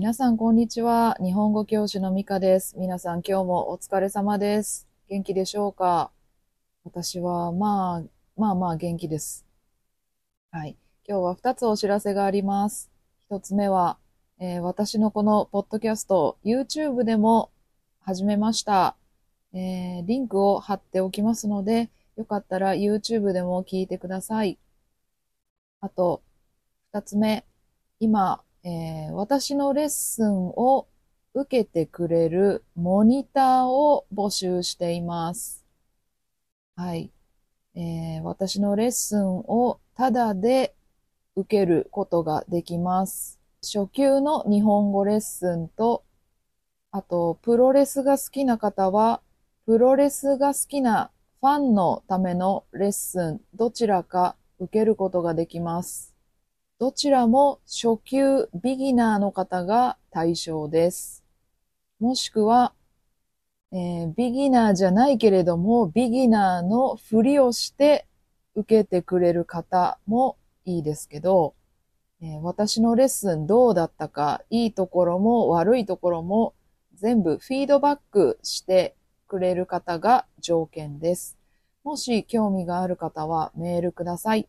皆さん、こんにちは。日本語教師のミカです。皆さん、今日もお疲れ様です。元気でしょうか？私は、まあ、まあまあ元気です。はい。今日は2つお知らせがあります。1つ目は、えー私のこのポッドキャスト、YouTube でも始めました。えーリンクを貼っておきますので、よかったら YouTube でも聞いてください。あと、2つ目、今、えー私のレッスンを受けてくれるモニターを募集しています。はい。えー私のレッスンをタダで受けることができます。初級の日本語レッスンと、あと、プロレスが好きな方は、プロレスが好きなファンのためのレッスン、どちらか受けることができます。どちらも初級ビギナーの方が対象です。もしくは、えービギナーじゃないけれども、ビギナーのふりをして受けてくれる方もいいですけど、えー私のレッスンどうだったか、いいところも悪いところも全部フィードバックしてくれる方が条件です。もし興味がある方はメールください。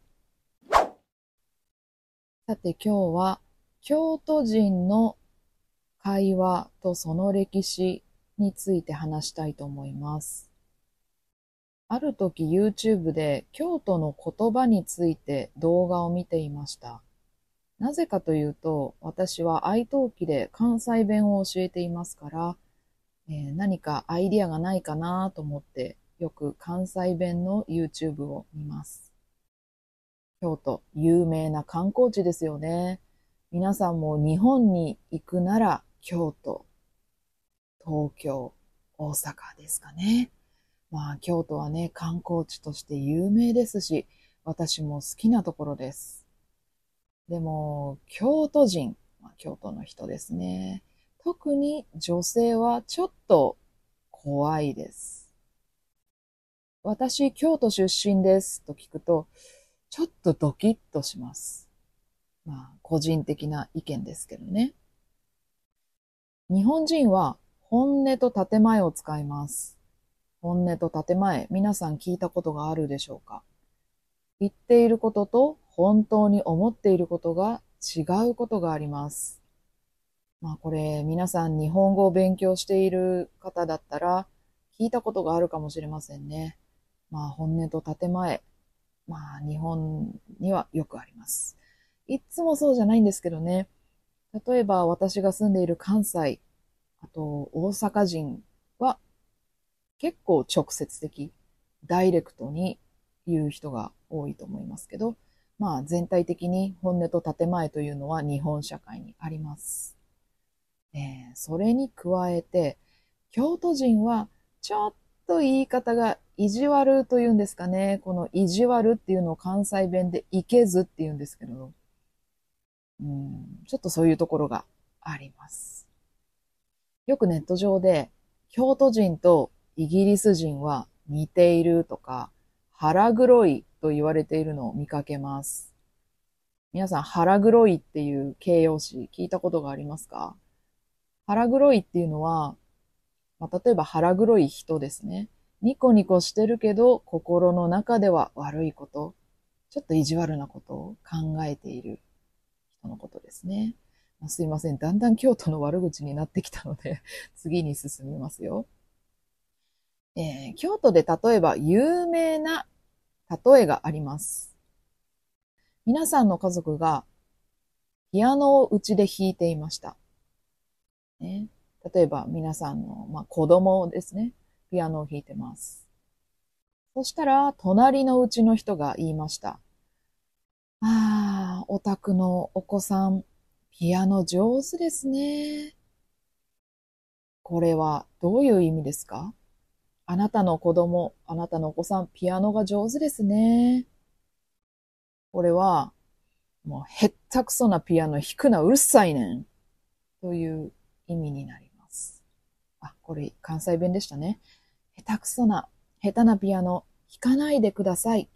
さて今日は京都人の会話とその歴史について話したいと思います。ある時 YouTube で京都の言葉について動画を見ていました。なぜかというと私は愛登記で関西弁を教えていますから、えー何かアイディアがないかなと思ってよく関西弁の YouTube を見ます。京都、有名な観光地ですよね。皆さんも日本に行くなら京都、東京、大阪ですかね。まあ京都はね、観光地として有名ですし、私も好きなところです。でも、京都人、まあ、京都の人ですね。特に女性はちょっと怖いです。私、京都出身ですと聞くと、ちょっとドキッとします。まあ、個人的な意見ですけどね。日本人は本音と建前を使います。本音と建前、皆さん聞いたことがあるでしょうか？言っていることと本当に思っていることが違うことがあります。まあこれ皆さん日本語を勉強している方だったら聞いたことがあるかもしれませんね。まあ本音と建前、まあ日本にはよくあります。いつもそうじゃないんですけどね。例えば私が住んでいる関西、あと大阪人は結構直接的、ダイレクトに言う人が多いと思いますけど、まあ全体的に本音と建前というのは日本社会にあります。えーそれに加えて、京都人はちょっと言い方が意地悪というんですかね。この意地悪っていうのを関西弁でいけずって言うんですけど、うん、ちょっとそういうところがあります。よくネット上で、京都人とイギリス人は似ているとか、腹黒いと言われているのを見かけます。皆さん、腹黒いっていう形容詞聞いたことがありますか？腹黒いっていうのは、まあ、例えば腹黒い人ですね。ニコニコしてるけど、心の中では悪いこと、ちょっと意地悪なことを考えている人のことですね。まあすいません。だんだん京都の悪口になってきたので、次に進みますよ。えー京都で例えば有名な例えがあります。皆さんの家族がピアノをうちで弾いていました。ね、例えば皆さんの、まあ、子供ですね。ピアノを弾いてます。そしたら、隣のうちの人が言いました。ああ、お宅のお子さん、ピアノ上手ですね。これはどういう意味ですか？あなたの子供、あなたのお子さん、ピアノが上手ですね。これは、もう、へったくそなピアノ弾くな、うるさいねん。という意味になります。これ関西弁でしたね。下手くそな、下手なピアノ弾かないでください。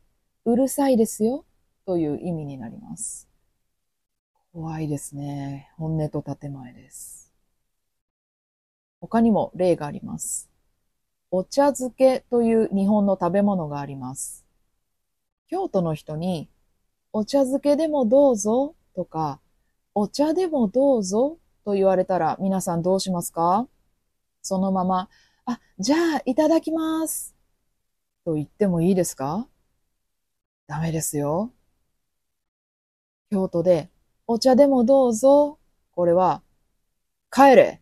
うるさいですよ。という意味になります。怖いですね。本音と建前です。他にも例があります。お茶漬けという日本の食べ物があります。京都の人に、お茶漬けでもどうぞとか、お茶でもどうぞと言われたら皆さんどうしますか？そのまま、あ、じゃあいただきます。と言ってもいいですか？ダメですよ。京都で、お茶でもどうぞ。これは、帰れ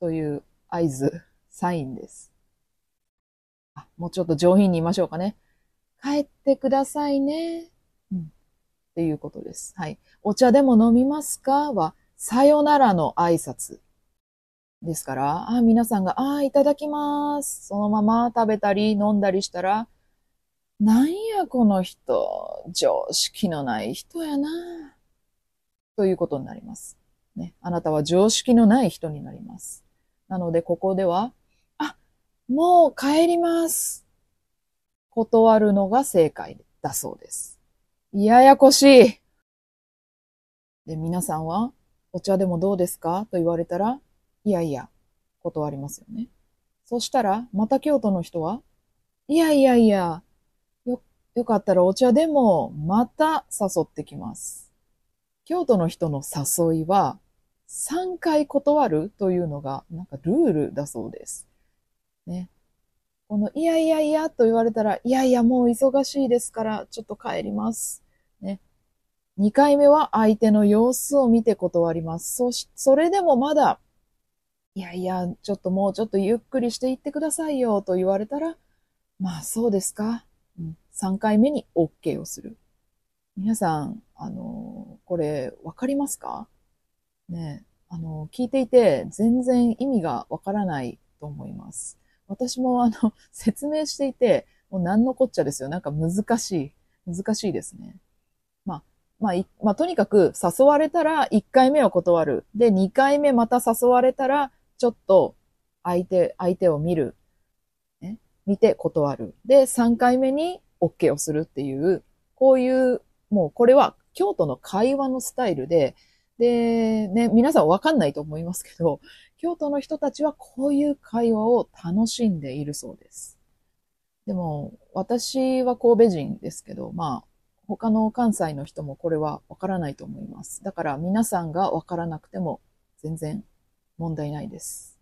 という合図、サインです。あもうちょっと上品に言いましょうかね。帰ってくださいね。うん。っていうことです。はい。お茶でも飲みますか？は、さよならの挨拶。ですから、あ、皆さんが、あ、いただきます。そのまま食べたり飲んだりしたら、なんやこの人、常識のない人やな。ということになります。ね。あなたは常識のない人になります。なので、ここでは、あ、もう帰ります。断るのが正解だそうです。ややこしい。で、皆さんは、お茶でもどうですか？と言われたら、いやいや、断りますよね。そしたら、また京都の人は、いやいやいや、よ、よかったらお茶でも、また誘ってきます。京都の人の誘いは、3回断るというのが、なんかルールだそうです。ね。この、いやいやいやと言われたら、いやいや、もう忙しいですから、ちょっと帰ります。ね。2回目は相手の様子を見て断ります。そし、それでもまだ、いやいや、ちょっともうちょっとゆっくりしていってくださいよと言われたら、まあそうですか。うん、3回目に OK をする。皆さん、あの、これわかりますか？ねあの、聞いていて全然意味がわからないと思います。私もあの、説明していて、もう何のこっちゃですよ。なんか難しい。難しいですね。まあ、まあ、まあ、とにかく誘われたら1回目は断る。で、2回目また誘われたら、ちょっと相手、相手を見る。ね、見て断る。で、3回目に OK をするっていう、こういう、もうこれは京都の会話のスタイルで、で、ね、皆さんわかんないと思いますけど、京都の人たちはこういう会話を楽しんでいるそうです。でも、私は神戸人ですけど、まあ、他の関西の人もこれはわからないと思います。だから皆さんがわからなくても全然問題ないです。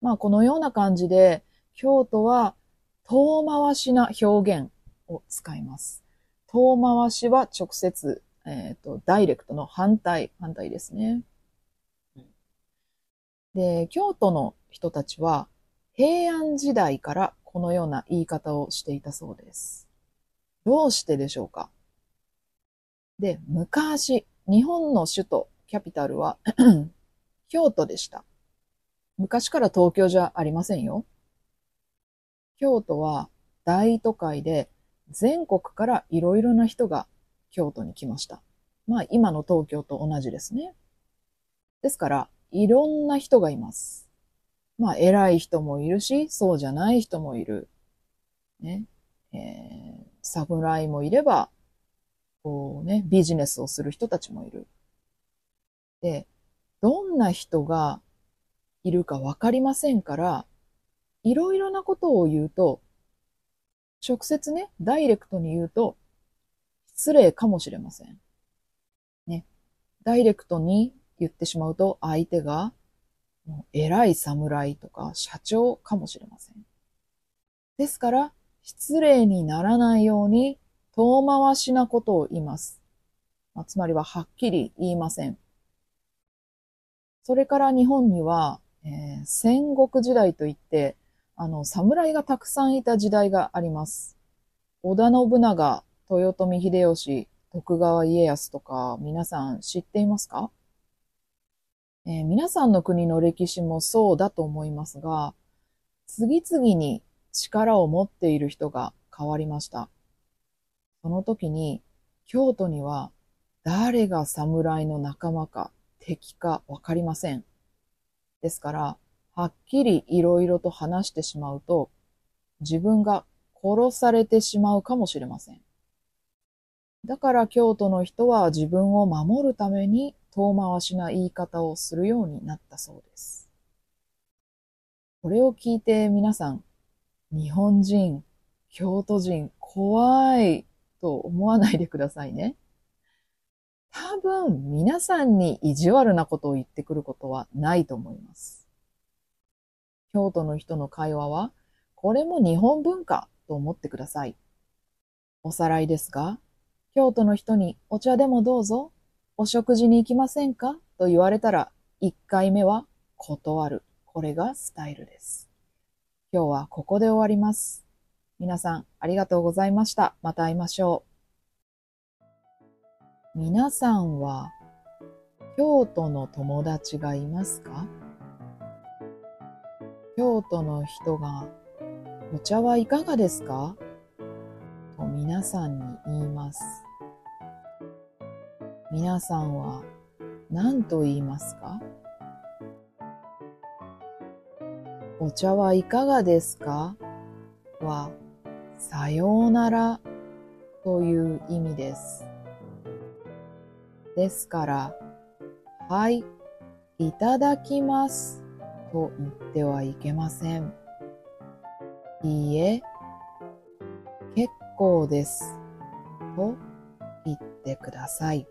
まあ、このような感じで、京都は遠回しな表現を使います。遠回しは直接、えっ、と、ダイレクトの反対、反対ですね。で、京都の人たちは平安時代からこのような言い方をしていたそうです。どうしてでしょうか？で、昔、日本の首都、キャピタルは京都でした。昔から東京じゃありませんよ。京都は大都会で全国からいろいろな人が京都に来ました。まあ今の東京と同じですね。ですから、いろんな人がいます。まあ偉い人もいるし、そうじゃない人もいる。ね。えー、侍もいれば、こうね、ビジネスをする人たちもいる。で、どんな人がいるかわかりませんから、いろいろなことを言うと、直接ね、ダイレクトに言うと、失礼かもしれません。ね。ダイレクトに言ってしまうと、相手が、もう偉い侍とか社長かもしれません。ですから、失礼にならないように、遠回しなことを言います。まあ、つまりは、はっきり言いません。それから日本には、えー戦国時代といって、あの、侍がたくさんいた時代があります。織田信長、豊臣秀吉、徳川家康とか、皆さん知っていますか、えー皆さんの国の歴史もそうだと思いますが、次々に力を持っている人が変わりました。その時に、京都には誰が侍の仲間か敵かわかりません。ですから、はっきりいろいろと話してしまうと、自分が殺されてしまうかもしれません。だから京都の人は自分を守るために遠回しな言い方をするようになったそうです。これを聞いて皆さん、日本人、京都人、怖いと思わないでくださいね。多分皆さんに意地悪なことを言ってくることはないと思います。京都の人の会話は、これも日本文化と思ってください。おさらいですが、京都の人にお茶でもどうぞ、お食事に行きませんか？と言われたら、1回目は断る。これがスタイルです。今日はここで終わります。皆さんありがとうございました。また会いましょう。皆さんは京都の友達がいますか？京都の人がお茶はいかがですか？と皆さんに言います。皆さんは何と言いますか？お茶はいかがですか？は、さようならという意味です。ですから、はい、いただきますと言ってはいけません。いいえ、結構ですと言ってください。